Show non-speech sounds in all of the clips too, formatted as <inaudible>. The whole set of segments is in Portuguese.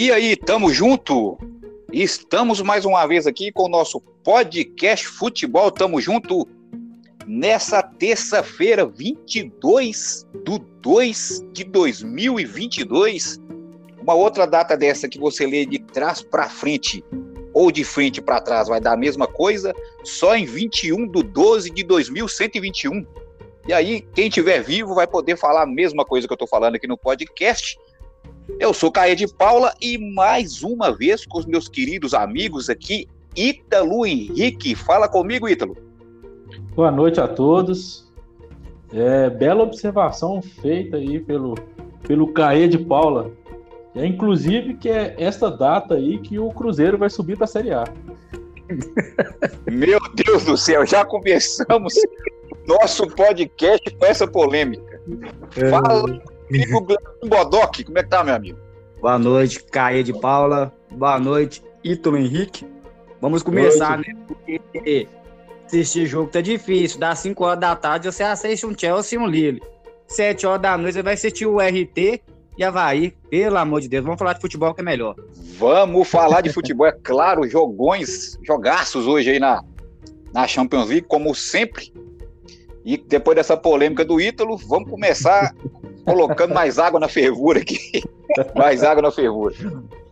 E aí, tamo junto? Estamos mais uma vez aqui com o nosso podcast Futebol Tamo Junto nessa terça-feira, 22 do 2 de 2022. Uma outra data dessa que você lê de trás para frente ou de frente para trás vai dar a mesma coisa, só em 21 do 12 de 2121. E aí, quem tiver vivo vai poder falar a mesma coisa que eu estou falando aqui no podcast. Eu sou Caia de Paula e mais uma vez com os meus queridos amigos aqui, Ítalo Henrique. Fala comigo, Ítalo. Boa noite a todos. É, bela observação feita aí pelo, pelo Caê de Paula. É, inclusive que é esta data aí que o Cruzeiro vai subir para a Série A. <laughs> Meu Deus do céu, já começamos <laughs> nosso podcast com essa polêmica. É... Fala comigo, Bodoc, como é que tá, meu amigo? Boa noite, Caê de Paula. Boa noite, Ítalo Henrique. Vamos começar, né? Porque assistir jogo tá difícil. Dá 5 horas da tarde, você assiste um Chelsea e um Lille. 7 horas da noite, você vai assistir o RT e Havaí. Pelo amor de Deus, vamos falar de futebol que é melhor. Vamos falar de futebol, é claro, jogões, jogaços hoje aí na, na Champions League, como sempre. E depois dessa polêmica do Ítalo, vamos começar colocando mais água na fervura aqui. <laughs> mais água na fervura.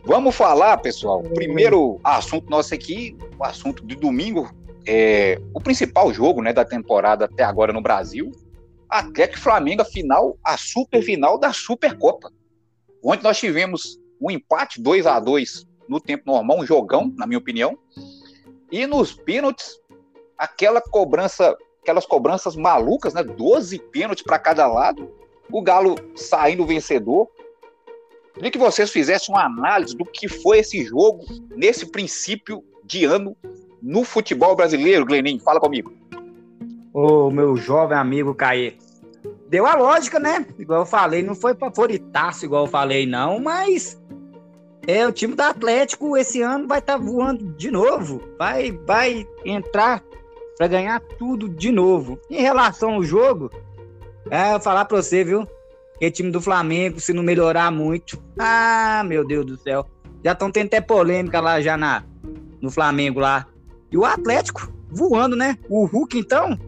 Vamos falar, pessoal. Primeiro assunto nosso aqui, o assunto de domingo, é o principal jogo né, da temporada até agora no Brasil. Atlético Flamengo, a final, a super final da Supercopa. Onde nós tivemos um empate 2 a 2 no tempo normal, um jogão, na minha opinião. E nos pênaltis, aquela cobrança aquelas cobranças malucas, né? 12 pênaltis para cada lado, o Galo saindo vencedor. Queria que vocês fizessem uma análise do que foi esse jogo nesse princípio de ano no futebol brasileiro, Gleninho. Fala comigo. Ô, meu jovem amigo Caê. Deu a lógica, né? Igual eu falei, não foi favoritaço, igual eu falei, não, mas é o time do Atlético esse ano vai estar tá voando de novo. Vai, vai entrar para ganhar tudo de novo. Em relação ao jogo, é, eu falar para você, viu? Que time do Flamengo, se não melhorar muito, ah, meu Deus do céu. Já estão tendo até polêmica lá já na, no Flamengo lá. E o Atlético voando, né? O Hulk, então?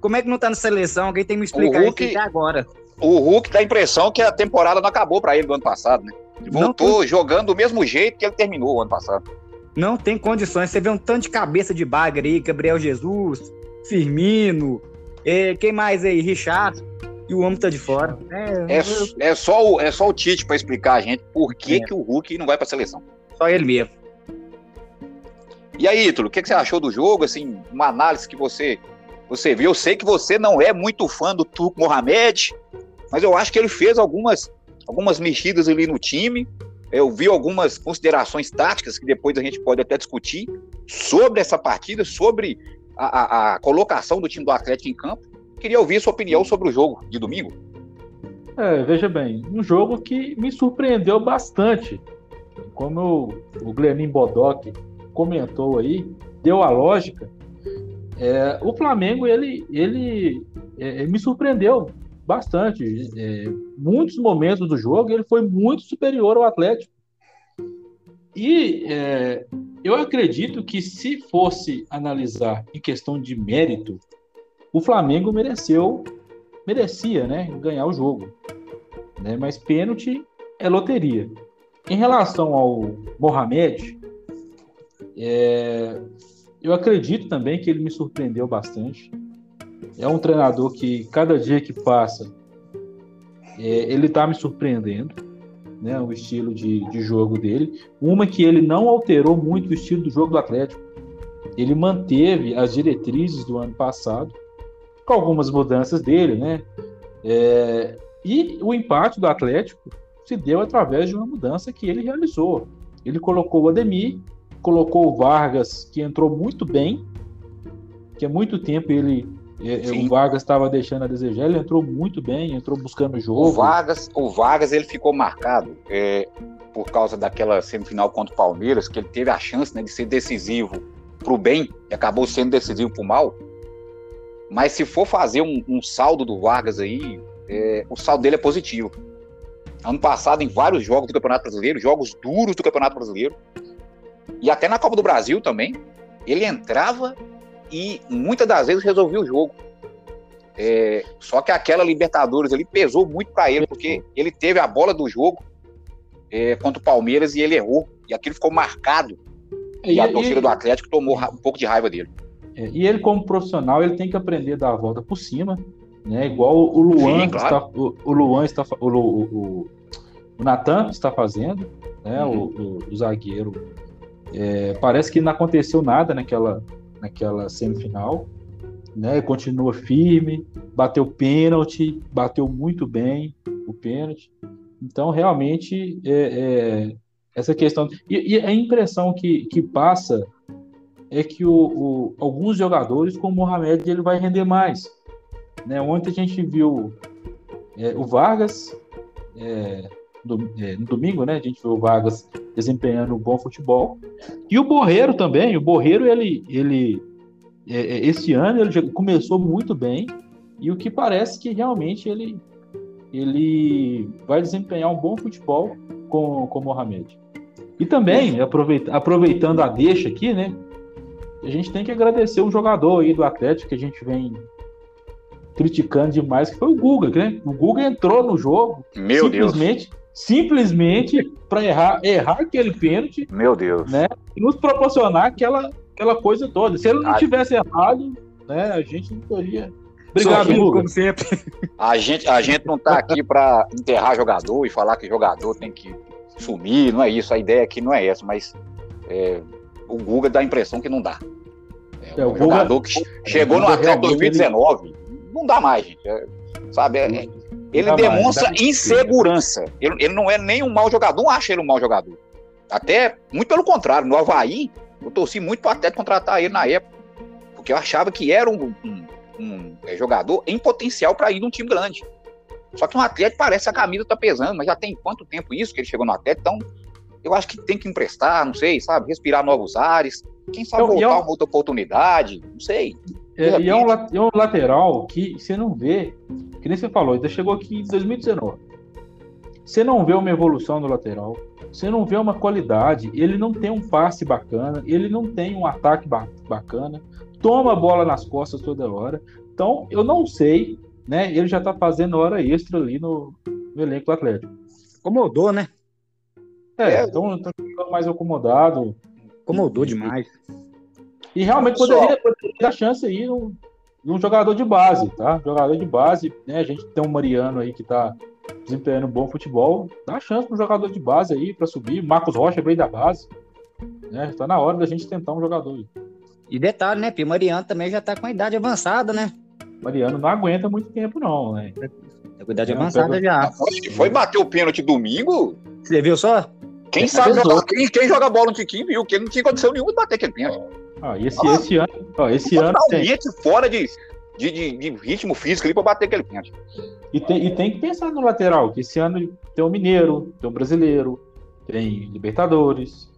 Como é que não tá na seleção? Alguém tem que me explicar Hulk, isso até agora. O Hulk dá a impressão que a temporada não acabou para ele do ano passado, né? Ele voltou jogando do mesmo jeito que ele terminou o ano passado. Não tem condições. Você vê um tanto de cabeça de bagre aí, Gabriel Jesus, Firmino, é, quem mais aí? Richard. E o homem tá de fora. É, é, é, só, o, é só o Tite para explicar a gente por que, é. que o Hulk não vai pra seleção. Só ele mesmo. E aí, Ítalo, o que, que, você achou do jogo? Assim, uma análise que você, você viu. Eu sei que você não é muito fã do Turco Mohamed, mas eu acho que ele fez algumas, algumas mexidas ali no time. Eu vi algumas considerações táticas que depois a gente pode até discutir sobre essa partida, sobre a, a, a colocação do time do Atlético em campo. Queria ouvir sua opinião sobre o jogo de domingo. É, veja bem, um jogo que me surpreendeu bastante. Como eu, o Glenin Bodoc comentou aí, deu a lógica. É, o Flamengo ele, ele é, me surpreendeu bastante. É, muitos momentos do jogo ele foi muito superior ao Atlético. E é, eu acredito que se fosse analisar em questão de mérito, o Flamengo mereceu, merecia, né, ganhar o jogo. Né? Mas pênalti é loteria. Em relação ao Mohamed, é, eu acredito também que ele me surpreendeu bastante. É um treinador que cada dia que passa é, ele está me surpreendendo, né? O estilo de, de jogo dele. Uma que ele não alterou muito o estilo do jogo do Atlético. Ele manteve as diretrizes do ano passado, com algumas mudanças dele, né? É, e o empate do Atlético se deu através de uma mudança que ele realizou. Ele colocou o Ademir, colocou o Vargas, que entrou muito bem, que há muito tempo ele o Vargas estava deixando a desejar, ele entrou muito bem, entrou buscando o jogo. O Vargas, o Vargas ele ficou marcado é, por causa daquela semifinal contra o Palmeiras, que ele teve a chance né, de ser decisivo para o bem e acabou sendo decisivo para o mal. Mas se for fazer um, um saldo do Vargas aí, é, o saldo dele é positivo. ano passado em vários jogos do Campeonato Brasileiro, jogos duros do Campeonato Brasileiro, e até na Copa do Brasil também. Ele entrava e muitas das vezes resolvia o jogo. É, só que aquela Libertadores ali pesou muito para ele, porque ele teve a bola do jogo é, contra o Palmeiras e ele errou. E aquilo ficou marcado. E, e a torcida e, do Atlético tomou um pouco de raiva dele. É, e ele, como profissional, ele tem que aprender a dar a volta por cima, né? Igual o Luan, Sim, claro. está, o, o, Luan está, o, o, o Natan está fazendo, né? Uhum. O, o, zagueiro. É, parece que não aconteceu nada naquela, naquela semifinal, né? Continua firme, bateu pênalti, bateu muito bem o pênalti. Então, realmente, é, é, essa questão. E, e, a impressão que, que passa é que o, o, alguns jogadores, como o Mohamed, ele vai render mais. Né? Ontem a gente viu é, o Vargas, é, do, é, no domingo, né? A gente viu o Vargas desempenhando um bom futebol. E o Borreiro também. O Borreiro, ele, ele é, é, esse ano, ele começou muito bem. E o que parece que realmente ele, ele vai desempenhar um bom futebol com, com o Mohamed. E também, aproveita, aproveitando a deixa aqui, né? A gente tem que agradecer um jogador aí do Atlético que a gente vem criticando demais, que foi o Guga, né? O Guga entrou no jogo Meu simplesmente, Deus. Simplesmente para errar, errar aquele pênalti. Meu Deus. Né? E nos proporcionar aquela, aquela coisa toda. Se ele não tivesse errado, né, a gente não teria Obrigado, Guga. como sempre. A gente, a gente não está aqui para enterrar jogador e falar que jogador tem que sumir, não é isso. A ideia aqui não é essa, mas é, o Guga dá a impressão que não dá. É, é um jogador que chegou no Atlético 2019, não dá mais, gente. É, sabe? É, ele demonstra mais, insegurança. Ele, ele, não é nem um mau jogador, não acha ele um mau jogador. Até, muito pelo contrário, no Havaí, eu torci muito para o Atlético contratar ele na época, porque eu achava que era um, um, um é, jogador em potencial para ir num time grande. Só que um Atlético parece que a camisa tá pesando, mas já tem quanto tempo isso que ele chegou no Atlético, então eu acho que tem que emprestar, não sei, sabe? Respirar novos ares. Quem sabe então, voltar é um... uma outra oportunidade, não sei. É, e é um, é um, lateral que você não vê, que nem você falou, ainda chegou aqui em 2019. Você não vê uma evolução do lateral, você não vê uma qualidade, ele não tem um passe bacana, ele não tem um ataque bacana, toma a bola nas costas toda hora. Então, eu não sei, né? Ele já tá fazendo hora extra ali no, no elenco do Atlético. Acomodou, né? É, é. então tá mais acomodado. Acomodou demais. E realmente poderia, poderia dar chance aí num, num, jogador de base, tá? Jogador de base, né? A gente tem um Mariano aí que tá desempenhando um bom futebol. Dá chance pro jogador de base aí para subir. Marcos Rocha veio da base. Né? Tá na hora da gente tentar um jogador aí. E detalhe, né? Porque o Mariano também já tá com a idade avançada, né? Mariano não aguenta muito tempo, não, né? Tá com a idade avançada já. Foi bater o pênalti domingo? Você viu só? Quem sabe jogar, quem, quem, joga bola no Tiquinho viu que não tinha condição nenhuma de bater aquele pênalti. Ah, esse, ah, esse ano, ó, esse ano tem... fora de, de, de, de, ritmo físico ali para bater aquele pênalti. E tem, e tem que pensar no lateral, que esse ano tem o Mineiro, tem o Brasileiro, tem Libertadores,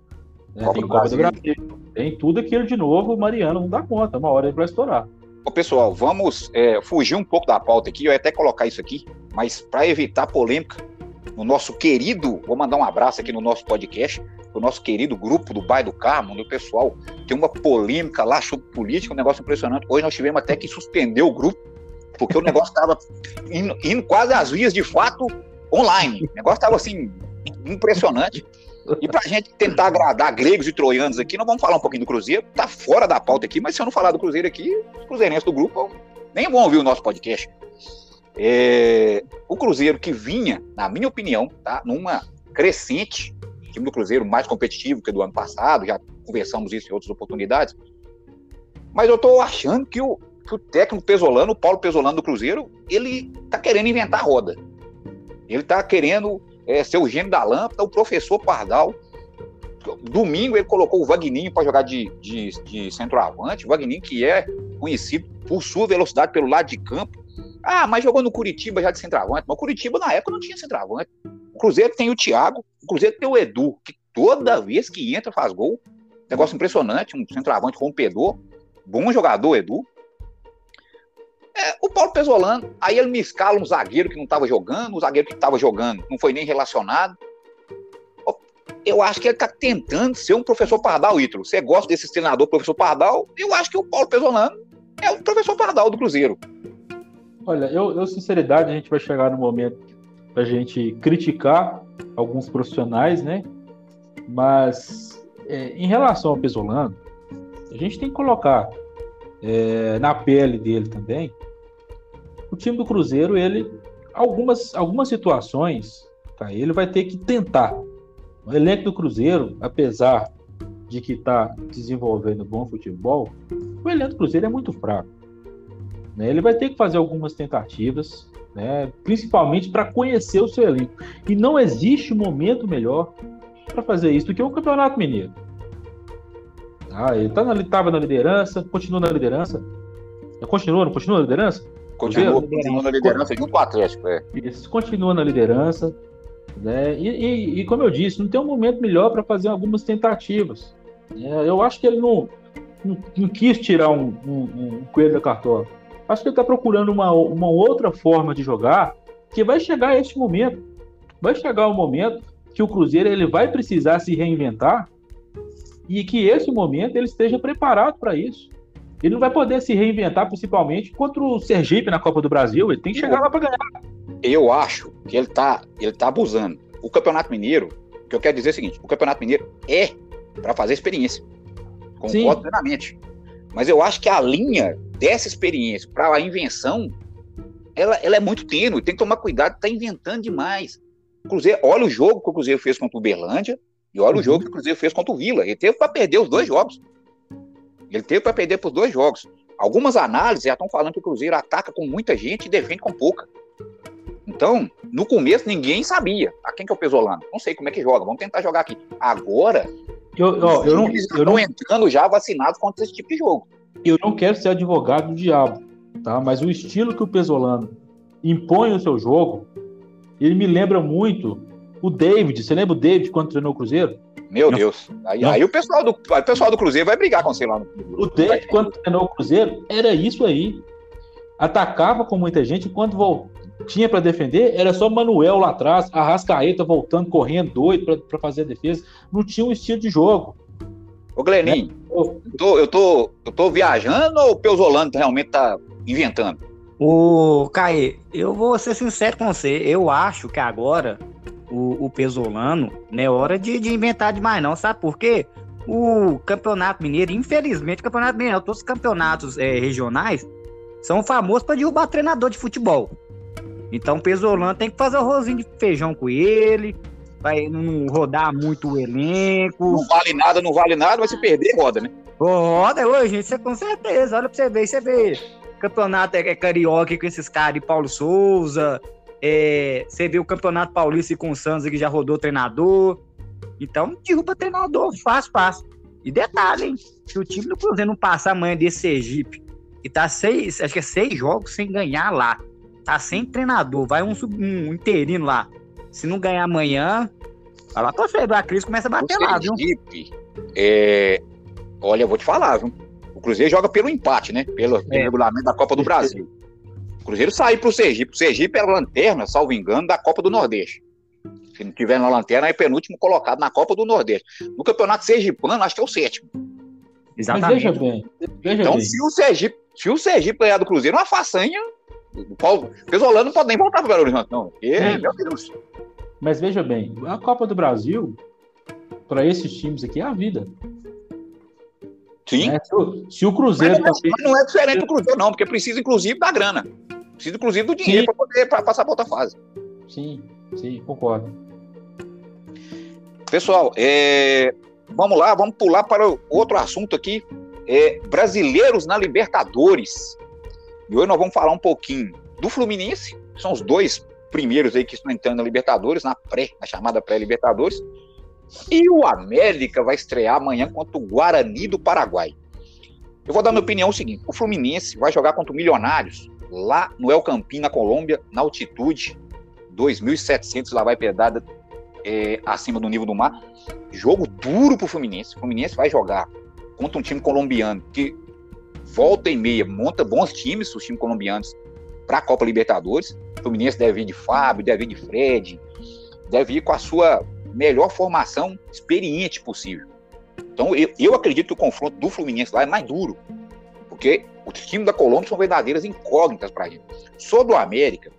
né, Copa tem Copa do Brasil, tem tudo aquilo de novo, o Mariano não dá conta, uma hora ele vai estourar. Ô, pessoal, vamos é, fugir um pouco da pauta aqui, eu ia até colocar isso aqui, mas para evitar polêmica, no nosso querido, vou mandar um abraço aqui no nosso podcast, o nosso querido grupo do Bairro do Carmo, onde o pessoal tem uma polêmica lá sobre política, um negócio impressionante. Hoje nós tivemos até que suspender o grupo, porque o negócio estava indo, indo, quase às vias de fato online. O negócio estava assim, impressionante. E para a gente tentar agradar gregos e troianos aqui, nós vamos falar um pouquinho do Cruzeiro. Tá fora da pauta aqui, mas se eu não falar do Cruzeiro aqui, os cruzeirenses do grupo nem vão ouvir o nosso podcast. É, o Cruzeiro que vinha, na minha opinião, tá, numa crescente, time do Cruzeiro mais competitivo que do ano passado, já conversamos isso em outras oportunidades, mas eu estou achando que o, que o técnico Pesolano, o Paulo Pesolano do Cruzeiro, ele está querendo inventar roda. Ele está querendo é, ser o gênio da lâmpada, o professor Pardal. Domingo ele colocou o Vagninho para jogar de, de, de centroavante. O Vagninho que é conhecido por sua velocidade pelo lado de campo, ah, mas jogou no Curitiba já de centroavante. Mas o Curitiba na época não tinha centroavante. O Cruzeiro tem o Thiago, o Cruzeiro tem o Edu, que toda vez que entra faz gol. Negócio impressionante, um centroavante rompedor. Bom jogador, Edu. É, o Paulo Pesolano, aí ele me escala um zagueiro que não estava jogando, um zagueiro que estava jogando não foi nem relacionado. Eu acho que ele está tentando ser um professor Pardal, Ítalo. Você gosta desse treinador, professor Pardal? Eu acho que o Paulo Pesolano é o professor Pardal do Cruzeiro. Olha, eu, eu sinceridade, a gente vai chegar no momento para a gente criticar alguns profissionais, né? Mas é, em relação ao Pesolano, a gente tem que colocar é, na pele dele também. O time do Cruzeiro, ele algumas algumas situações, tá, ele vai ter que tentar. O elenco do Cruzeiro, apesar de que está desenvolvendo bom futebol, o elenco do Cruzeiro é muito fraco. Né? Ele vai ter que fazer algumas tentativas, né? principalmente para conhecer o seu elenco. E não existe momento melhor para fazer isso do que o Campeonato Mineiro. Ah, ele tá estava na, na liderança, continua na liderança. Continua, não continua na liderança? Continua, continua na liderança junto com o Atlético, é. Isso, continua na liderança. Né? E, e, e, como eu disse, não tem um momento melhor para fazer algumas tentativas. É, eu acho que ele não, não, não quis tirar um, um, um, coelho da cartola. Acho que ele está procurando uma, uma outra forma de jogar que vai chegar a este momento. Vai chegar o um momento que o Cruzeiro ele vai precisar se reinventar e que esse momento ele esteja preparado para isso. Ele não vai poder se reinventar, principalmente contra o Sergipe na Copa do Brasil. Ele tem que chegar lá para ganhar. Eu acho que ele está ele tá abusando. O Campeonato Mineiro, o que eu quero dizer é o seguinte: o Campeonato Mineiro é para fazer experiência. Concordo plenamente. Mas eu acho que a linha dessa experiência para a invenção, ela, ela é muito tênue. Tem que tomar cuidado, está inventando demais. Cruzeiro, olha o jogo que o Cruzeiro fez contra o Berlândia e olha uhum. o jogo que o Cruzeiro fez contra o Vila. Ele teve para perder os dois jogos. Ele teve para perder por dois jogos. Algumas análises já estão falando que o Cruzeiro ataca com muita gente e defende com pouca. Então, no começo, ninguém sabia. A quem que é o Pesolano? Não sei como é que joga. Vamos tentar jogar aqui. Agora, eu, ó, eu não, eu não... entrando já vacinados contra esse tipo de jogo. Eu não quero ser advogado do diabo, tá? Mas o estilo que o Pesolano impõe o seu jogo, ele me lembra muito o David. Você lembra o David quando treinou o Cruzeiro? Meu não. Deus. Aí, aí, o, pessoal do, o pessoal do Cruzeiro vai brigar com você lá no O David, quando treinou o Cruzeiro, era isso aí. Atacava com muita gente, quando tinha para defender, era só Manuel lá atrás, a Rascaeta voltando, correndo, doido para fazer a defesa. Não tinha um estilo de jogo. Ô, Gleninho, né? Eu, tô, eu, tô, eu tô viajando ou o Peusolano realmente tá inventando? O Caê, eu vou ser sincero com você. Eu acho que agora o, o Pesolano não é hora de, de inventar demais, não. Sabe por quê? O Campeonato Mineiro, infelizmente, o Campeonato Mineiro, todos os campeonatos é, regionais são famosos para derrubar treinador de futebol. Então o Pesolano tem que fazer o rosinho de feijão com ele, vai não rodar muito o elenco. Não vale nada, não vale nada, vai se perder, roda, né? Roda hoje, gente, você com certeza. Olha pra você ver, você vê. Campeonato é, é carioca com esses caras de Paulo Souza. É, você vê o Campeonato Paulista com o Santos que já rodou treinador. Então, derruba treinador, fácil, fácil. E detalhe, hein? Se o time do Cruzeiro não passar amanhã desse Sergipe e tá seis, acho que é seis jogos sem ganhar lá, tá sem treinador, vai um, um interino lá. Se não ganhar amanhã, vai lá pra a crise começa a bater lá, viu? É, olha, eu vou te falar, viu? O Cruzeiro joga pelo empate, né? Pelo, é. pelo regulamento da Copa do Brasil. O Cruzeiro saiu pro Sergipe. O Sergipe era lanterna, salvo engano, da Copa do Nordeste. Se não tiver na lanterna, é penúltimo colocado na Copa do Nordeste. No Campeonato Sergipano, acho que é o sétimo. Exatamente. Mas veja bem. Veja então, bem. se o Sergipe, se o Sergipe ganhar do Cruzeiro, uma façanha, o Paulo, Pesolano não pode nem voltar para o Belo Horizonte, não. Porque, é. meu Deus. Mas veja bem, a Copa do Brasil, para esses times aqui, é a vida. Sim. É, se, o, se, o, Cruzeiro. Mas, tá... mas não é diferente do Cruzeiro, não, porque precisa, inclusive, da grana. Precisa, inclusive, do dinheiro para poder pra passar para outra fase. Sim, sim, concordo. Pessoal, é... vamos lá, vamos pular para outro assunto aqui. É, brasileiros na Libertadores. E hoje nós vamos falar um pouquinho do Fluminense, que são os dois primeiros aí que estão entrando na Libertadores, na pré, na chamada pré-Libertadores. E o América vai estrear amanhã contra o Guarani do Paraguai. Eu vou dar minha opinião o seguinte: o Fluminense vai jogar contra o Milionários lá no El Campín, na Colômbia, na altitude 2.700, lá vai pedada é, acima do nível do mar. Jogo duro pro Fluminense. O Fluminense vai jogar contra um time colombiano que volta e meia, monta bons times, os times colombianos, para a Copa Libertadores. O Fluminense deve ir de Fábio, deve ir de Fred, deve ir com a sua melhor formação experiente possível. Então, eu, eu acredito que o confronto do Fluminense lá é mais duro, porque os times da Colômbia são verdadeiras incógnitas para gente. Só do América,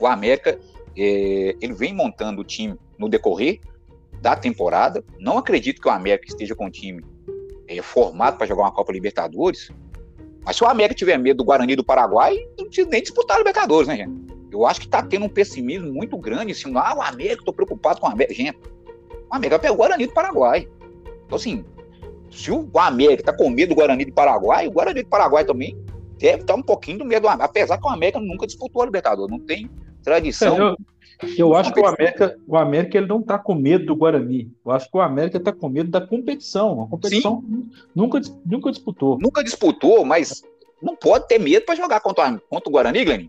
o América é, ele vem montando o time no decorrer da temporada. Não acredito que o América esteja com o time é, formado para jogar uma Copa Libertadores. Mas se o América tiver medo do Guarani do Paraguai, não precisa nem disputar a Libertadores, né, gente? Eu acho que está tendo um pessimismo muito grande cima. Ah, o América, estou preocupado com o América. Gente, o América pegou o Guarani do Paraguai. Então, assim, se o América está com medo do Guarani do Paraguai, o Guarani do Paraguai também deve estar um pouquinho do medo do América. Apesar que o América nunca disputou a Libertadores, não tem tradição. Eu, eu acho que o América, o América ele não está com medo do Guarani. Eu acho que o América está com medo da competição. A competição nunca, nunca disputou. Nunca disputou, mas não pode ter medo para jogar contra, contra o Guarani, Glenn.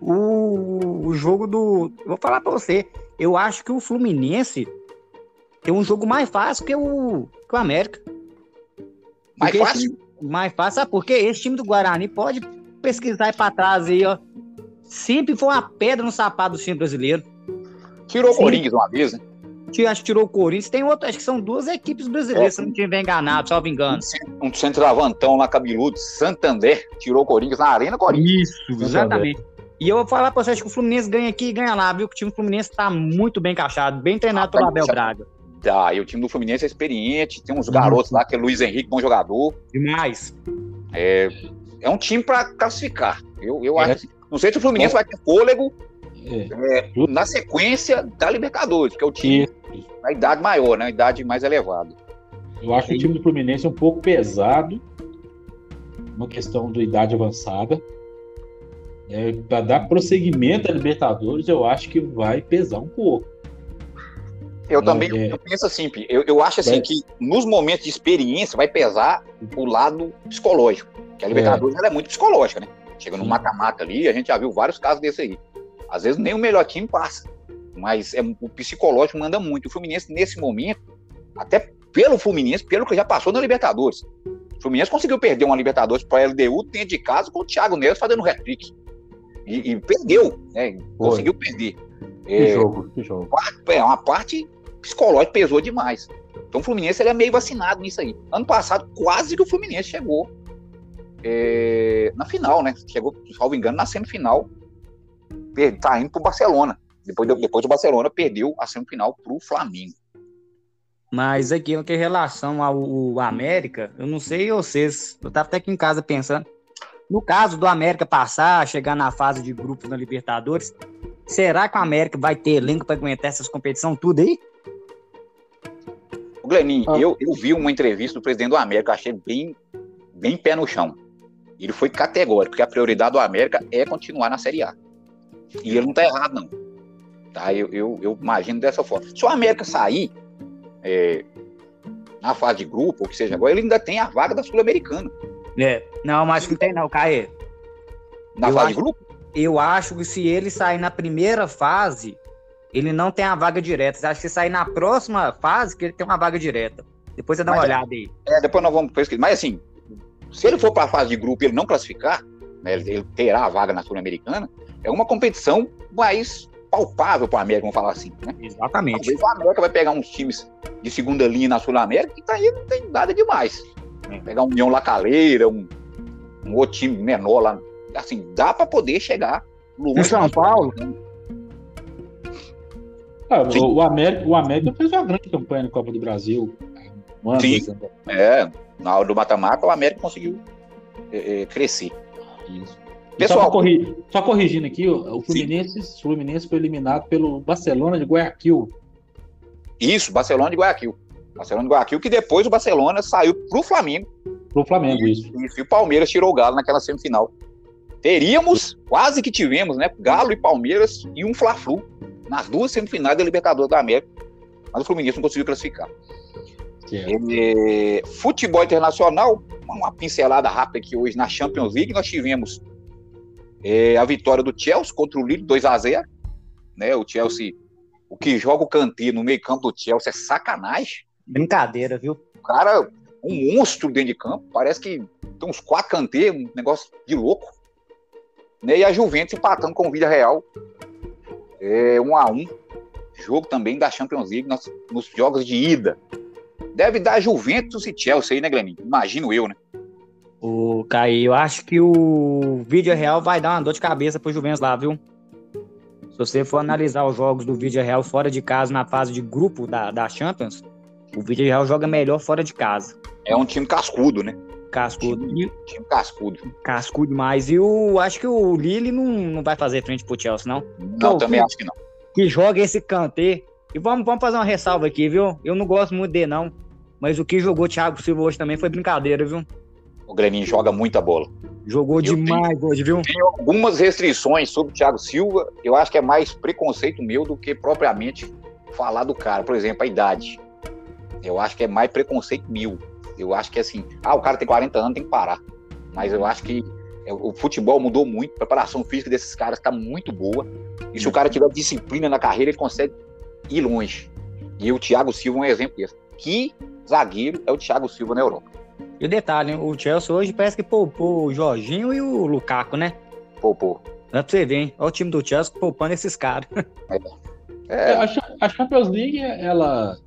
O, o jogo do. Vou falar para você. Eu acho que o Fluminense tem um jogo mais fácil que o, que o América. Mais Porque fácil? Esse, mais fácil, sabe por quê? Esse time do Guarani pode pesquisar aí para trás aí, ó sempre foi uma pedra no sapato do time brasileiro. Tirou o Corinthians uma vez, né? Acho que tirou o Corinthians. Tem outro, acho que são duas equipes brasileiras, é. se não tiver enganado, salvo engano. Um centroavantão lá, cabeludo, Santander, tirou o Corinthians na Arena Corinthians. Isso, exatamente. E eu vou falar pra vocês que o Fluminense ganha aqui e ganha lá, viu? Que o time do Fluminense tá muito bem encaixado, bem treinado ah, pelo Abel Braga. Tá, e o time do Fluminense é experiente, tem uns garotos lá, que é Luiz Henrique, bom jogador. Demais. É, é um time para classificar. Eu, eu é. acho não sei se o Fluminense Bom, vai ter fôlego é. É, na sequência da Libertadores, que é o time na idade maior, né? idade mais elevada. Eu acho que o time do Fluminense é um pouco pesado, uma questão de idade avançada. É, para dar prosseguimento à Libertadores, eu acho que vai pesar um pouco. Eu também é, eu penso assim, eu, eu acho assim que nos momentos de experiência vai pesar o lado psicológico, que a Libertadores é, é muito psicológica, né? Chega no mata-mata ali, a gente já viu vários casos desse aí. Às vezes nem o melhor time passa, mas é, o psicológico manda muito. O Fluminense, nesse momento, até pelo Fluminense, pelo que já passou na Libertadores. O Fluminense conseguiu perder uma Libertadores para a LDU dentro de casa com o Thiago Neves fazendo hat-trick. E, e, perdeu, né? Conseguiu perder. Que é, jogo, que jogo. É uma parte psicológica pesou demais. Então o Fluminense ele é meio vacinado nisso aí. Ano passado, quase que o Fluminense chegou é, na final, né? Chegou, salvo engano, na semifinal. Tá indo pro Barcelona. Depois, depois o Barcelona perdeu a semifinal pro Flamengo. Mas aqui, em relação ao, América, eu não sei vocês, eu tava até aqui em casa pensando. No caso do América passar, chegar na fase de grupos na Libertadores, será que o América vai ter elenco para aguentar essas competições tudo aí? O Gleninho, ah. eu, eu vi uma entrevista do presidente do América, achei bem, bem pé no chão. Ele foi categórico que a prioridade do América é continuar na Série A. E ele não está errado, não. Tá? Eu, eu, eu, imagino dessa forma. Se o América sair é, na fase de grupo, ou que seja agora, ele ainda tem a vaga da Sul-Americana. É. Não, mas não tem não, Caê. Na eu fase acho, de grupo? Eu acho que se ele sair na primeira fase, ele não tem a vaga direta. Acho que se sair na próxima fase, que ele tem uma vaga direta. Depois você dá uma é- olhada aí. É, depois nós vamos pesquisar. Mas assim, se ele for para a fase de grupo e ele não classificar, né, ele terá a vaga na Sul-Americana, é uma competição mais palpável para o América, vamos falar assim. Né? Exatamente. Talvez o América vai pegar uns times de segunda linha na Sul-América e tá aí não tem nada demais. Né? Pegar um União Lacaleira, um, um outro time menor lá. Assim, dá para poder chegar no São Paulo. Ah, o, o, América, o América fez uma grande campanha na Copa do Brasil. Sim, é, na hora do mata-mata, o América conseguiu é, é, crescer. Isso. Pessoal, só, corri... só, corrigindo aqui, o Fluminense, Fluminense foi eliminado pelo Barcelona de Guayaquil. Isso, Barcelona de Guayaquil. Barcelona de Guayaquil, que depois o Barcelona saiu pro Flamengo. Pro Flamengo, isso. E, e o Palmeiras tirou o Galo naquela semifinal. Teríamos, quase que tivemos, né? Galo e Palmeiras e um Fla-Flu nas duas semifinais da Libertadores da América. Mas o Fluminense não conseguiu classificar. É, futebol internacional, uma pincelada rápida aqui hoje na Champions League, nós tivemos é, a vitória do Chelsea contra o Lille 2 a 0 né? O Chelsea, o que joga o Kanté no meio campo do Chelsea é sacanagem. Brincadeira, viu? O cara, um monstro dentro de campo. Parece que tem uns quatro canteiros, um negócio de louco. Né? E a Juventus empatando com o Vila Real. É, um a um. Jogo também da Champions League nos jogos de ida. Deve dar Juventus e Chelsea aí, né, Gleninho? Imagino eu, né? O Caí, eu acho que o Vídeo Real vai dar uma dor de cabeça pro Juventus lá, viu? Se você for analisar os jogos do Vídeo Real fora de casa na fase de grupo da, da Champions, o Vídeo Real joga melhor fora de casa. É um time cascudo, né? Cascudo. Time, time cascudo. Cascudo demais. E o, acho que o Lille não, não vai fazer frente pro Chelsea, não. Não, Pô, também que, acho que não. Que joga esse Kanté. E vamos, vamos fazer uma ressalva aqui, viu? Eu não gosto muito dele, não. Mas o que jogou o Thiago Silva hoje também foi brincadeira, viu? O Greninho joga muita bola. Jogou eu demais tenho, hoje, viu? Tem algumas restrições sobre o Thiago Silva. Eu acho que é mais preconceito meu do que propriamente falar do cara. Por exemplo, a idade. Eu acho que é mais preconceito meu. Eu acho que é assim, ah, o cara tem 40 anos, tem que parar. Mas eu acho que é, o futebol mudou muito, a preparação física desses caras está muito boa. E se o cara tiver disciplina na carreira, ele consegue ir longe. E o Thiago Silva é um exemplo disso. Que zagueiro é o Thiago Silva na Europa? E o detalhe, o Chelsea hoje parece que poupou o Jorginho e o Lukaku, né? Poupou. Dá pra você ver, hein? Olha o time do Chelsea poupando esses caras. <laughs> É. É, a Champions League, ela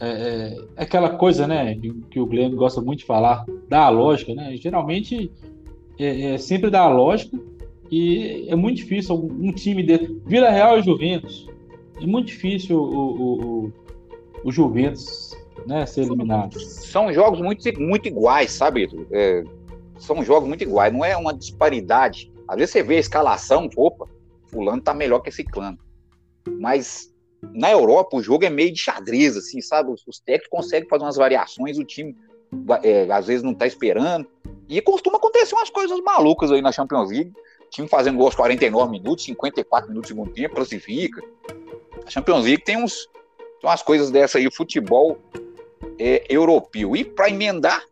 é, é, é, aquela coisa, né, que o Glenn gosta muito de falar, da lógica, né? Geralmente é, é sempre dá lógica e é muito difícil um, time de Vila Real e Juventus. É muito difícil o, o, o, o Juventus né, ser eliminado. São jogos muito, muito iguais, sabe? É, são jogos muito iguais, não é uma disparidade. Às vezes você vê a escalação, opa, fulano tá melhor que esse clã. Mas na Europa o jogo é meio de xadrez, assim, sabe? Os, os técnicos conseguem fazer umas variações, o time é, às vezes não tá esperando. E costuma acontecer umas coisas malucas aí na Champions League. O time fazendo gol aos 49 minutos, 54 minutos do segundo tempo, classifica. A Champions League tem uns, tem umas coisas dessa aí, o futebol é, europeu. E para emendar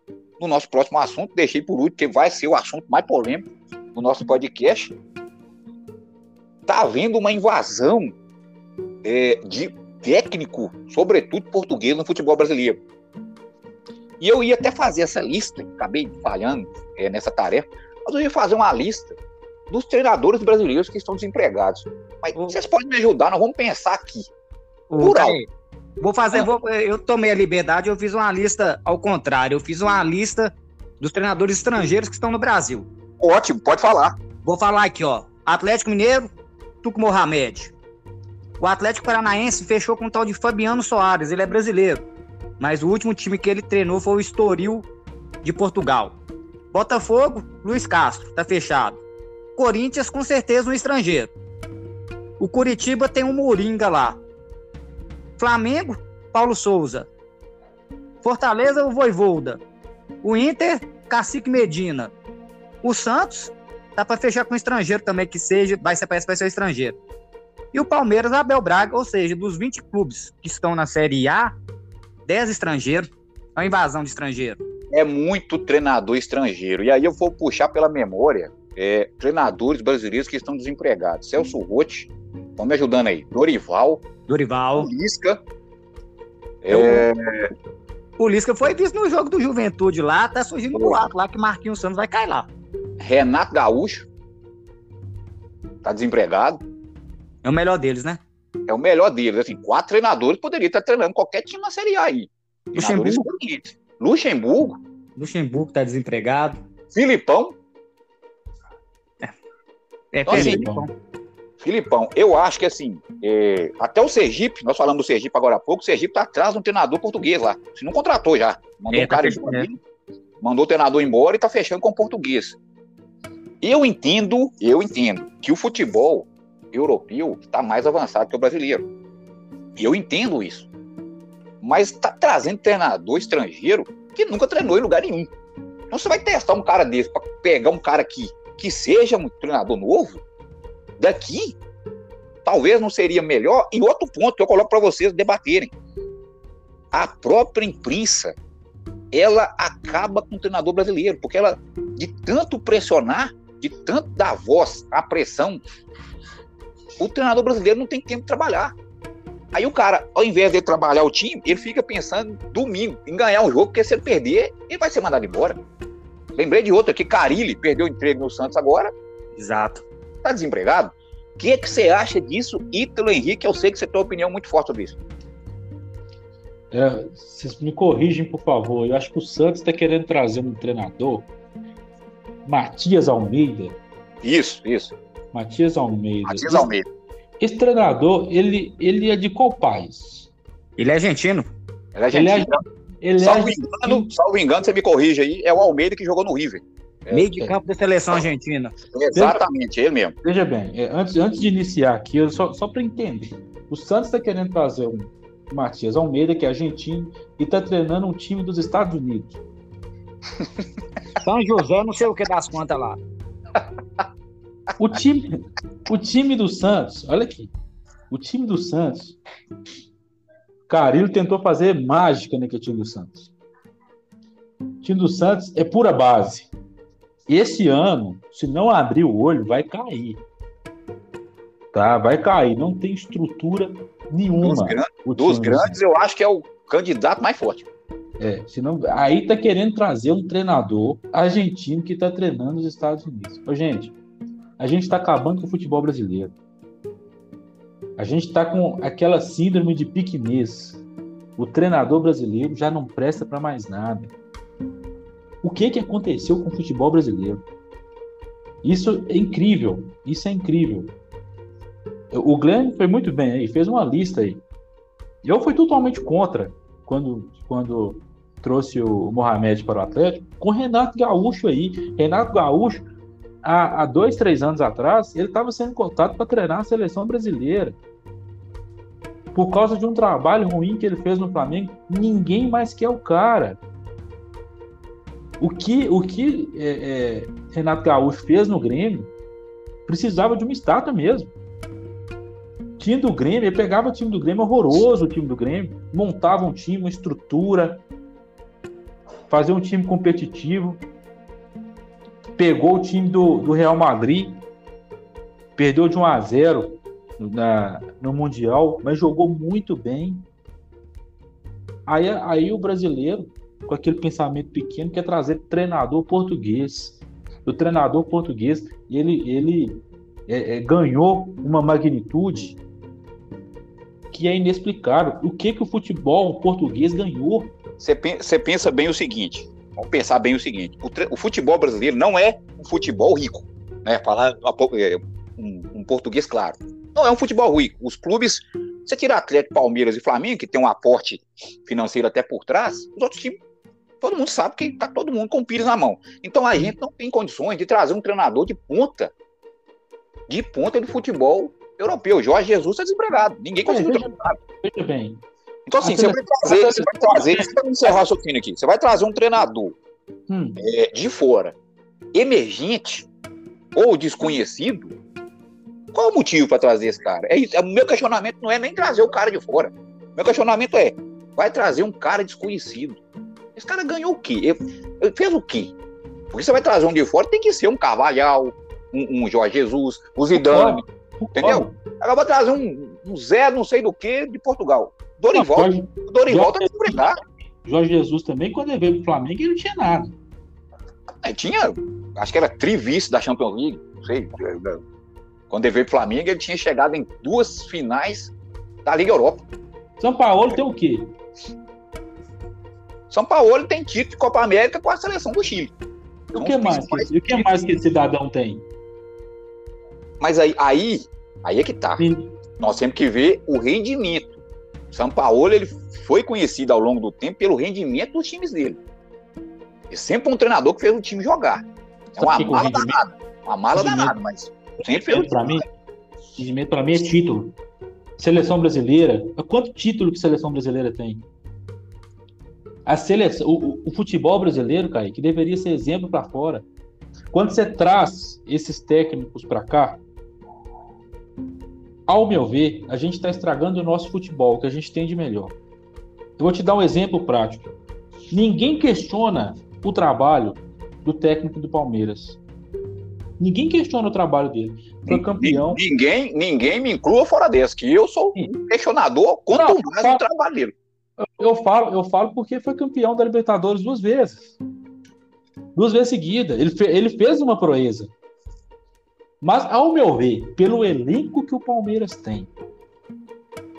no nosso próximo assunto, deixei por último, que vai ser o assunto mais polêmico do nosso podcast. Tá havendo uma invasão é, de técnico, sobretudo português, no futebol brasileiro. E eu ia até fazer essa lista, acabei falhando é, nessa tarefa, mas eu ia fazer uma lista dos treinadores brasileiros que estão desempregados. Mas vocês podem me ajudar, nós vamos pensar aqui. Por alto. Vou fazer, vou, eu tomei a liberdade, eu fiz uma lista ao contrário, eu fiz uma lista dos treinadores estrangeiros que estão no Brasil. Ótimo, pode falar. Vou falar aqui, ó. Atlético Mineiro, Tuco Mohamed. O Atlético Paranaense fechou com o tal de Fabiano Soares, ele é brasileiro. Mas o último time que ele treinou foi o Estoril de Portugal. Botafogo, Luiz Castro, tá fechado. Corinthians, com certeza, um estrangeiro. O Curitiba tem um Moringa lá. Flamengo, Paulo Souza. Fortaleza, o Voivolda. O Inter, Cacique Medina. O Santos, dá para fechar com estrangeiro também, que seja, vai ser, parece vai ser estrangeiro. E o Palmeiras, Abel Braga, ou seja, dos 20 clubes que estão na Série A, 10 estrangeiros, é uma invasão de estrangeiro. É muito treinador estrangeiro. E aí eu vou puxar pela memória é, treinadores brasileiros que estão desempregados. Celso Rotti, estão me ajudando aí. Dorival, Dorival. Lisca. É... O Lisca foi visto no jogo do Juventude lá, tá surgindo um lado lá que Marquinhos Santos vai cair lá. Renato Gaúcho. Tá desempregado. É o melhor deles, né? É o melhor deles. Assim, quatro treinadores poderiam estar treinando qualquer time na Série A aí. Luxemburgo. Luxemburgo. Luxemburgo tá desempregado. Filipão. É, é então, assim, Filipão. Filipão, eu acho que assim, é, até o Sergipe, nós falamos do Sergipe agora há pouco, o Sergipe tá atrás de um treinador português lá. Se não contratou já. Mandou é, tá cara fechando, é. mandou o treinador embora e tá fechando com o português. Eu entendo, eu entendo que o futebol europeu está mais avançado que o brasileiro. Eu entendo isso. Mas está trazendo treinador estrangeiro que nunca treinou em lugar nenhum. Então você vai testar um cara desse para pegar um cara aqui que seja um treinador novo, daqui, talvez não seria melhor. E outro ponto que eu coloco para vocês debaterem: a própria imprensa ela acaba com o treinador brasileiro, porque ela, de tanto pressionar, de tanto dar voz à pressão, o treinador brasileiro não tem tempo de trabalhar. Aí o cara, ao invés de trabalhar o time, ele fica pensando domingo em ganhar um jogo, porque se ele perder, ele vai ser mandado embora. Lembrei de outra que Carilli perdeu o emprego no Santos agora. Exato. Tá desempregado? O que, é que você acha disso, Ítalo Henrique? Eu sei que você tem uma opinião muito forte sobre isso. É, vocês me corrigem, por favor. Eu acho que o Santos está querendo trazer um treinador, Matias Almeida. Isso, isso. Matias Almeida. Matias Almeida. Esse, esse treinador, ele, ele é de qual país? Ele é argentino. Ele é argentino. Ele é, ele salvo, é engano, salvo engano, você me corrige aí, é o Almeida que jogou no River. É, Meio de campo da seleção argentina. Exatamente, ele mesmo. Veja bem, é, antes, antes de iniciar aqui, só, só para entender. O Santos está querendo trazer um Matias Almeida, que é argentino, e está treinando um time dos Estados Unidos. <laughs> São José, não sei o que das contas lá. O time, o time do Santos, olha aqui. O time do Santos Carilho tentou fazer mágica naquele time do Santos. O time do Santos é pura base. Esse ano, se não abrir o olho, vai cair. Tá? Vai cair. Não tem estrutura nenhuma. Dos, gran dos grandes, eu acho que é o candidato mais forte. É, senão, aí tá querendo trazer um treinador argentino que tá treinando os Estados Unidos. Ô, gente, a gente tá acabando com o futebol brasileiro. A gente está com aquela síndrome de piquenês. O treinador brasileiro já não presta para mais nada. O que, que aconteceu com o futebol brasileiro? Isso é incrível. Isso é incrível. O Glenn foi muito bem aí, fez uma lista aí. Eu fui totalmente contra quando, quando trouxe o Mohamed para o Atlético, com Renato Gaúcho aí. Renato Gaúcho há, há dois, três anos atrás, ele estava sendo cotado para treinar a seleção brasileira. Por causa de um trabalho ruim que ele fez no Flamengo, ninguém mais quer o cara. O que, o que é, é, Renato Gaúcho fez no Grêmio precisava de uma estátua mesmo. O time do Grêmio, ele pegava o time do Grêmio, horroroso o time do Grêmio, montava um time, uma estrutura, fazia um time competitivo pegou o time do, do Real Madrid, perdeu de 1 a 0 na, no Mundial, mas jogou muito bem. Aí, aí o brasileiro, com aquele pensamento pequeno, quer trazer treinador português. O treinador português, ele, ele é, é, ganhou uma magnitude que é inexplicável. O que, que o futebol português ganhou? Você pensa bem o seguinte: Vamos pensar bem o seguinte: o, o futebol brasileiro não é um futebol rico, né? Falar é, um, um, português claro. Não é um futebol rico. Os clubes, você tira Atlético, Palmeiras e Flamengo, que tem um aporte financeiro até por trás, os outros times, todo mundo sabe que tá todo mundo com o pires na mão. Então a gente não tem condições de trazer um treinador de ponta, de ponta do futebol europeu. Jorge Jesus está desempregado. Ninguém conseguiu veja, veja bem, então, assim, você vai trazer, você vai trazer, você encerrar o raciocínio aqui, você vai trazer um treinador hum. é, de fora, emergente ou desconhecido. Qual o motivo para trazer esse cara? É isso. O meu questionamento não é nem trazer o cara de fora. Meu questionamento é: vai trazer um cara desconhecido. Esse cara ganhou o quê? Ele fez o quê? Porque você vai trazer um de fora, tem que ser um Carvalhal, um, um Jorge Jesus, o Zidane. Entendeu? Agora vai trazer um, um Zé, não sei do que, de Portugal. Dorival, Jorge, Dorival tá desempregado. Jorge Jesus também, quando ele veio pro Flamengo, ele não tinha nada. É, tinha, acho que era trivice da Champions League, não sei. Quando ele veio pro Flamengo, ele tinha chegado em duas finais da Liga Europa. São Paulo tem o quê? São Paulo tem título de Copa América com a seleção do Chile. E o que mais? Que, o que mais que esse cidadão tem? Mas aí, aí, aí é que tá. Sim. Nós temos que ver o rendimento. São Paulo ele foi conhecido ao longo do tempo pelo rendimento dos times dele. E sempre um treinador que fez o time jogar. É uma mala danada. Uma mala danada, mas sempre fez o time. Pra mim, rendimento para mim é título. Seleção brasileira, quanto título que a seleção brasileira tem? A seleção, o, o futebol brasileiro, Kaique, deveria ser exemplo para fora. Quando você traz esses técnicos para cá, ao meu ver, a gente está estragando o nosso futebol, que a gente tem de melhor. Eu vou te dar um exemplo prático. Ninguém questiona o trabalho do técnico do Palmeiras. Ninguém questiona o trabalho dele. Foi campeão. Ninguém, ninguém me inclua fora dessa, que eu sou um questionador quanto Não, mais o trabalho dele. Eu, falo, eu falo porque foi campeão da Libertadores duas vezes. Duas vezes seguida. Ele, fe, ele fez uma proeza. Mas, ao meu ver, pelo elenco que o Palmeiras tem,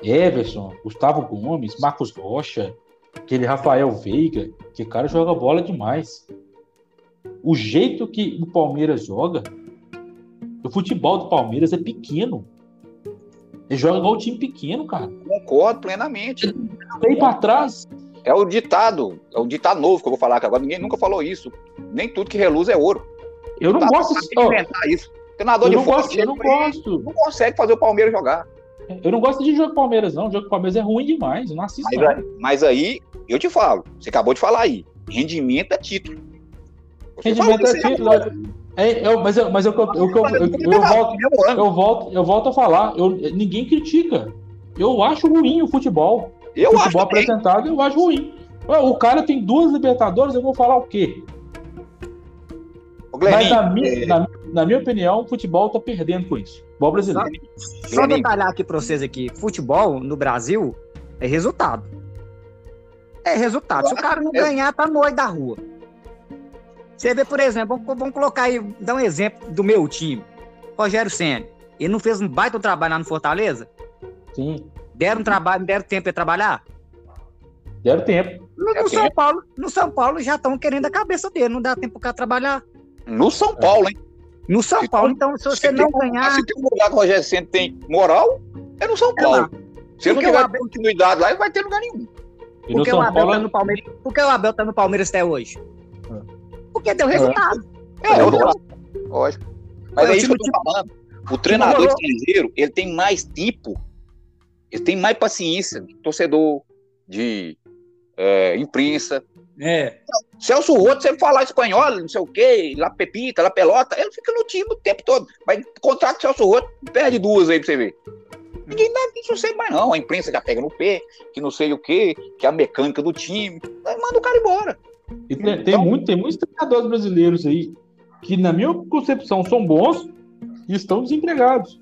Everson, Gustavo Gomes, Marcos Rocha, aquele Rafael Veiga, que cara joga bola demais. O jeito que o Palmeiras joga, o futebol do Palmeiras é pequeno. Ele joga igual um time pequeno, cara. Concordo plenamente. Vem para trás. É o ditado, é o ditado novo que eu vou falar, que agora ninguém nunca falou isso. Nem tudo que reluz é ouro. Eu não gosto de inventar isso. Treinador eu de não gosto, eu não gosto. Não consegue fazer o Palmeiras jogar. Eu não gosto de jogo Palmeiras, não. O jogo Palmeiras é ruim demais. Eu não assisto. Mas, aí, mas aí, eu te falo, você acabou de falar aí. Rendimento é título. Rendimento é título. É, eu, mas eu, mas eu, eu, eu, eu, eu, volto, eu, volto, eu volto a falar. Eu, ninguém critica. Eu acho ruim o futebol. Eu o futebol apresentado, eu acho ruim. O cara tem duas Libertadores, eu vou falar o quê? Mas na minha, é... na, na, minha opinião, o futebol tá perdendo com isso. Futebol brasileiro. Só, só detalhar aqui para vocês aqui, futebol no Brasil é resultado. É resultado. Se o cara não ganhar, tá no olho da rua. Você vê, por exemplo, vamos, colocar aí, dar um exemplo do meu time. Rogério Senna. Ele não fez um baita trabalho lá no Fortaleza? Sim. Deram trabalho, deram tempo para trabalhar? Deram tempo. No, no São Paulo, no São Paulo já estão querendo a cabeça dele, não dá tempo para trabalhar. No São Paulo, hein? No São se Paulo, então, se você não tem, ganhar. Se tem um lugar que o Rogério Senna tem moral, é no São é Paulo. É se ele não tiver Abel... continuidade lá, ele vai ter lugar nenhum. Porque o, Abel Paulo... tá no Palmeiras... Porque o Abel tá no Palmeiras até hoje? Porque deu resultado. É, é, é lógico. Mas é isso que eu tô falando. O treinador estrangeiro, ele tem mais tipo, ele tem mais paciência de torcedor, de é, imprensa. É. Celso Roto, se ele falar espanhol, não sei o quê, lá Pepita, lá Pelota, ele fica no time o tempo todo. Vai contrato Celso Roto, perde duas aí pra você ver. Ninguém dá isso sei mais não. A imprensa já pega no pé, que não sei o quê, que é a mecânica do time. Aí manda o cara embora. E tem, tem, muito, tem muitos treinadores brasileiros aí que, na minha concepção, são bons e estão desempregados.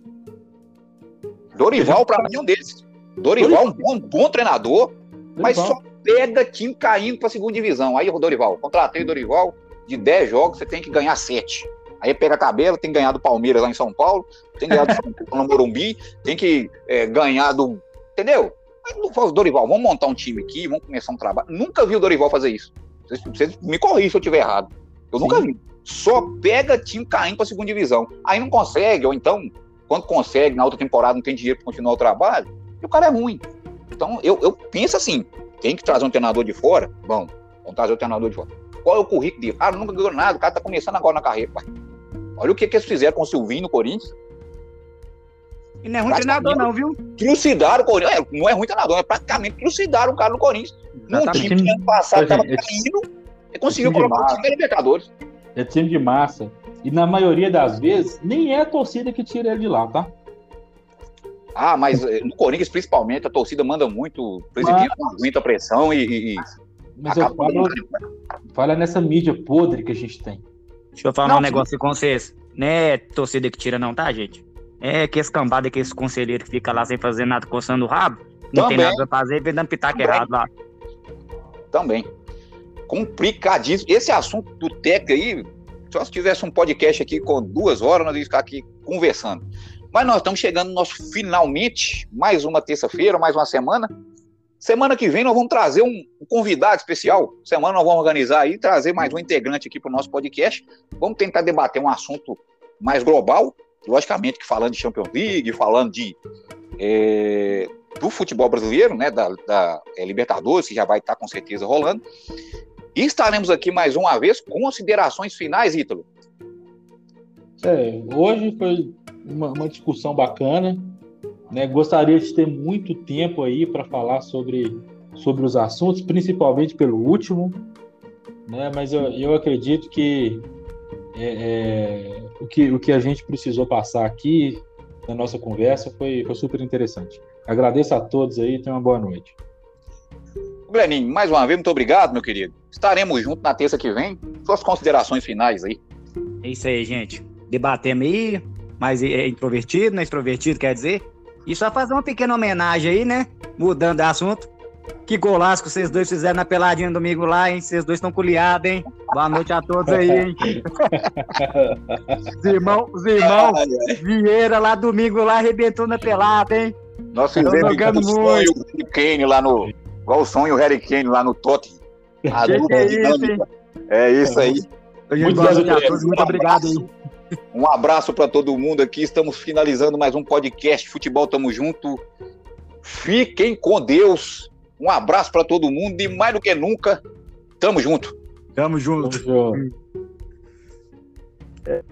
Dorival, para mim, é um desses. Dorival, é um bom, bom treinador, Dorival. mas só pega time caindo para segunda divisão. Aí, Dorival, contratei o Dorival, de 10 jogos, você tem que ganhar 7. Aí pega a tabela, tem que ganhar do Palmeiras lá em São Paulo, tem que ganhar do São Paulo no Morumbi, tem que é, ganhar do. Entendeu? Aí, Dorival, vamos montar um time aqui, vamos começar um trabalho. Nunca vi o Dorival fazer isso. Vocês me corrigem se eu estiver errado. Eu Sim. nunca vi. Só pega time caindo para segunda divisão. Aí não consegue, ou então, quando consegue, na outra temporada não tem dinheiro para continuar o trabalho, e o cara é ruim. Então, eu, eu penso assim: tem que trazer um treinador de fora? Bom, vamos trazer o um treinador de fora. Qual é o currículo dele? Ah, nunca ganhou nada, o cara tá começando agora na carreira. Pai. Olha o que, que eles fizeram com o Silvinho no Corinthians. E não é ruim treinador, não, viu? Trucidaram o Corinthians. É, não é ruim treinador, é praticamente trucidaram o cara no Corinthians. Num time que ano passado estava é, caindo, ele conseguiu colocar o time Libertadores. É time de massa. E na maioria das vezes, nem é a torcida que tira ele de lá, tá? Ah, mas eh, no Corinthians, principalmente, a torcida manda muito, o presidente mas... aguenta a pressão e. e mas eu falo, fala nessa mídia podre que a gente tem. Deixa eu falar não, um negócio com vocês. Não é torcida que tira, não, tá, gente? É que esse cambada, que esse conselheiro que fica lá sem fazer nada, coçando o rabo, não Também. tem nada pra fazer, vem dando pitaco Também. errado lá. Também. Complicadíssimo. Esse assunto do TEC aí, só se tivesse um podcast aqui com duas horas, nós íamos ficar aqui conversando. Mas nós estamos chegando no nosso finalmente, mais uma terça-feira, mais uma semana. Semana que vem nós vamos trazer um, um, convidado especial. Semana nós vamos organizar aí, trazer mais um integrante aqui para o nosso podcast. Vamos tentar debater um assunto mais global, logicamente que falando de Champions League, falando de é, do futebol brasileiro, né, da, da é, Libertadores, que já vai estar com certeza rolando. E estaremos aqui mais uma vez. Considerações finais, Ítalo. É, hoje foi uma, uma discussão bacana. Né? Gostaria de ter muito tempo aí para falar sobre, sobre os assuntos, principalmente pelo último. Né? Mas eu, eu acredito que, é, é, o que o que a gente precisou passar aqui na nossa conversa foi, foi super interessante. Agradeço a todos aí, tenham uma boa noite. Gleninho, mais uma vez, muito obrigado, meu querido. Estaremos juntos na terça que vem. Suas considerações finais aí. É isso aí, gente. debatemos aí, mas é introvertido, né? Extrovertido, quer dizer. E só fazer uma pequena homenagem aí, né? Mudando de assunto. Que golaço que vocês dois fizeram na peladinha domingo lá, hein? Vocês dois estão culiados, hein? Boa noite a todos aí, hein? <laughs> os irmãos, os irmãos Vieira lá domingo lá arrebentou na pelada, hein? Nós fizemos igual o sonho o Kane lá no. Igual o sonho o Harry Kane lá no Tottenham. Que que é, isso, hein? é isso aí. Muito, muito, muito obrigado aí. Um abraço para todo mundo aqui. Estamos finalizando mais um podcast Futebol Tamo Junto. Fiquem com Deus. Um abraço para todo mundo e mais do que nunca, tamo junto. Tamo junto. Tamo junto. É.